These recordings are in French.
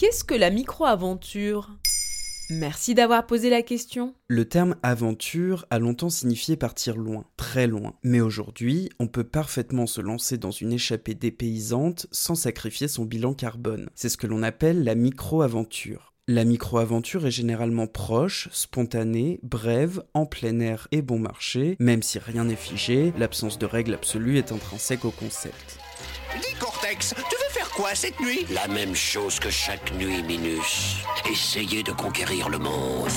Qu'est-ce que la micro-aventure? Merci d'avoir posé la question. Le terme aventure a longtemps signifié partir loin, très loin. Mais aujourd'hui, on peut parfaitement se lancer dans une échappée dépaysante sans sacrifier son bilan carbone. C'est ce que l'on appelle la micro-aventure. La micro-aventure est généralement proche, spontanée, brève, en plein air et bon marché, même si rien n'est figé, l'absence de règles absolues est intrinsèque au concept. Cortex, tu veux faire quoi cette nuit? La même chose que chaque nuit, Minus. Essayer de conquérir le monde.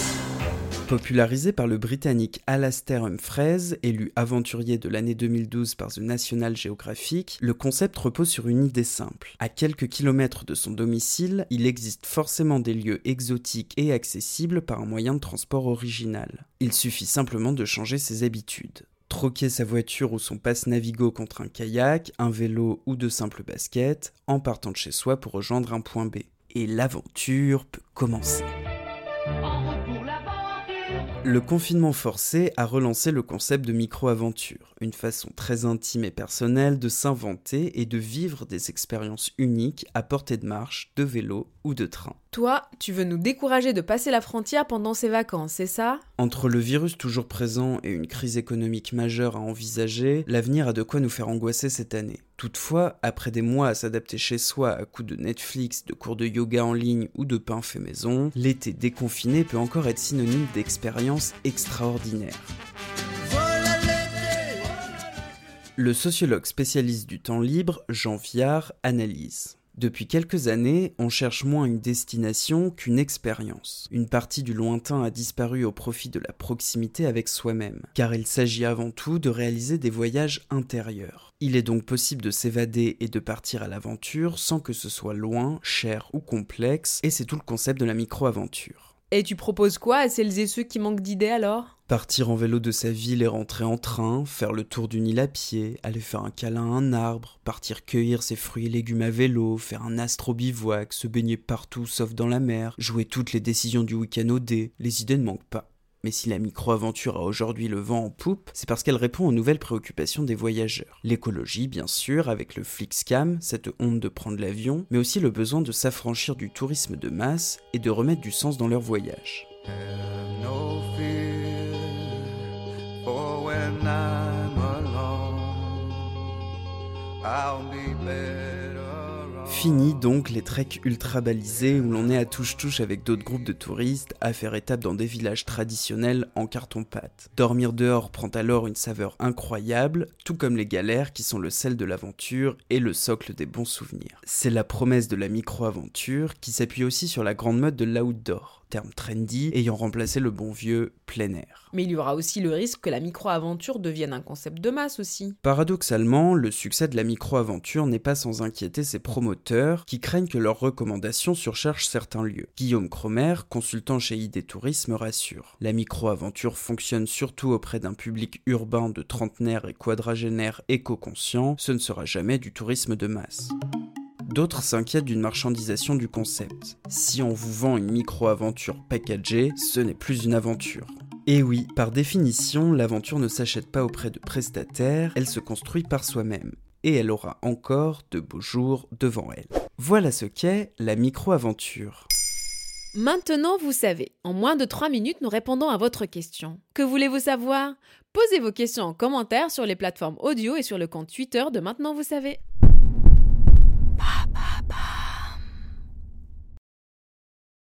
Popularisé par le Britannique Alastair Humphreys, élu aventurier de l'année 2012 par The National Geographic, le concept repose sur une idée simple. À quelques kilomètres de son domicile, il existe forcément des lieux exotiques et accessibles par un moyen de transport original. Il suffit simplement de changer ses habitudes troquer sa voiture ou son passe Navigo contre un kayak, un vélo ou de simples baskets, en partant de chez soi pour rejoindre un point B. Et l'aventure peut commencer. Le confinement forcé a relancé le concept de micro-aventure, une façon très intime et personnelle de s'inventer et de vivre des expériences uniques à portée de marche, de vélo ou de train. Toi, tu veux nous décourager de passer la frontière pendant ces vacances, c'est ça? Entre le virus toujours présent et une crise économique majeure à envisager, l'avenir a de quoi nous faire angoisser cette année. Toutefois, après des mois à s'adapter chez soi à coups de Netflix, de cours de yoga en ligne ou de pain fait maison, l'été déconfiné peut encore être synonyme d'expérience extraordinaire. Le sociologue spécialiste du temps libre, Jean Viard, analyse. Depuis quelques années, on cherche moins une destination qu'une expérience. Une partie du lointain a disparu au profit de la proximité avec soi-même, car il s'agit avant tout de réaliser des voyages intérieurs. Il est donc possible de s'évader et de partir à l'aventure sans que ce soit loin, cher ou complexe, et c'est tout le concept de la micro-aventure. Et tu proposes quoi à celles et ceux qui manquent d'idées alors? Partir en vélo de sa ville et rentrer en train, faire le tour d'une île à pied, aller faire un câlin à un arbre, partir cueillir ses fruits et légumes à vélo, faire un astro bivouac, se baigner partout sauf dans la mer, jouer toutes les décisions du week-end au dé, les idées ne manquent pas. Mais si la micro-aventure a aujourd'hui le vent en poupe, c'est parce qu'elle répond aux nouvelles préoccupations des voyageurs. L'écologie, bien sûr, avec le Flixcam, cette honte de prendre l'avion, mais aussi le besoin de s'affranchir du tourisme de masse et de remettre du sens dans leur voyage. Fini donc les treks ultra balisés où l'on est à touche-touche avec d'autres groupes de touristes à faire étape dans des villages traditionnels en carton-pâte. Dormir dehors prend alors une saveur incroyable, tout comme les galères qui sont le sel de l'aventure et le socle des bons souvenirs. C'est la promesse de la micro-aventure qui s'appuie aussi sur la grande mode de l'outdoor terme trendy ayant remplacé le bon vieux plein air. Mais il y aura aussi le risque que la micro-aventure devienne un concept de masse aussi. Paradoxalement, le succès de la micro-aventure n'est pas sans inquiéter ses promoteurs qui craignent que leurs recommandations surchargent certains lieux. Guillaume Cromer, consultant chez ID Tourisme, rassure. La micro-aventure fonctionne surtout auprès d'un public urbain de trentenaires et quadragénaires éco-conscients, ce ne sera jamais du tourisme de masse. D'autres s'inquiètent d'une marchandisation du concept. Si on vous vend une micro-aventure packagée, ce n'est plus une aventure. Et oui, par définition, l'aventure ne s'achète pas auprès de prestataires, elle se construit par soi-même. Et elle aura encore de beaux jours devant elle. Voilà ce qu'est la micro-aventure. Maintenant, vous savez, en moins de 3 minutes, nous répondons à votre question. Que voulez-vous savoir? Posez vos questions en commentaire sur les plateformes audio et sur le compte Twitter de Maintenant, vous savez.